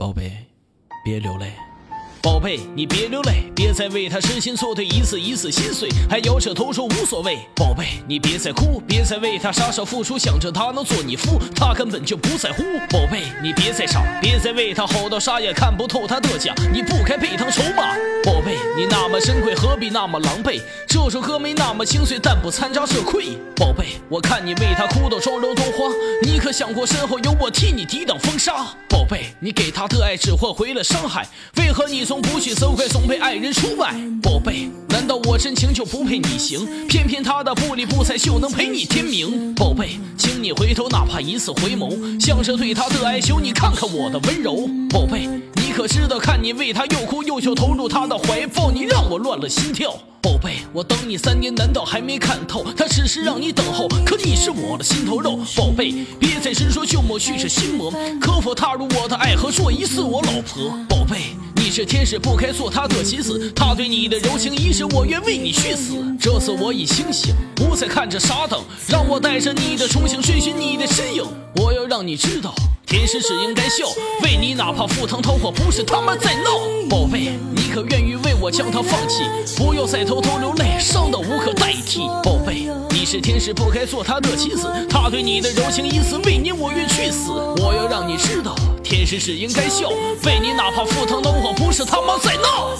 宝贝，别流泪。宝贝，你别流泪，别再为他痴心错对，一次一次心碎，还摇着头说无所谓。宝贝，你别再哭，别再为他傻傻付出，想着他能做你夫，他根本就不在乎。宝贝，你别再傻，别再为他吼到沙也看不透他的假，你不该被当筹码。宝，么珍贵，何必那么狼狈？这首歌没那么清脆，但不掺杂社愧。宝贝，我看你为他哭到装肉多花，你可想过身后有我替你抵挡风沙？宝贝，你给他的爱只换回了伤害，为何你？从不去责怪，总被爱人出卖。宝贝，难道我真情就不配你行？偏偏他的不理不睬就能陪你天明。宝贝，请你回头，哪怕一次回眸，像是对他的哀求。你看看我的温柔。宝贝，你可知道，看你为他又哭又笑，投入他的怀抱，你让我乱了心跳。宝贝，我等你三年，难道还没看透？他只是让你等候，可你是我的心头肉。宝贝，别再执着，就抹去这心魔。可否踏入我的爱河，做一次我老婆？宝贝。你是天使，不该做他的妻子。他对你的柔情一世，我愿为你去死。这次我已清醒，不再看着傻等，让我带着你的憧憬追寻你的身。让你知道，天使只应该笑，为你哪怕赴汤蹈火，不是他妈在闹。宝贝，你可愿意为我将他放弃？不要再偷偷流泪，伤到无可代替。宝贝，你是天使，不该做他的妻子。他对你的柔情一次，为你我愿去死。我要让你知道。天使是应该笑，为你哪怕赴汤蹈火，不是他妈在闹。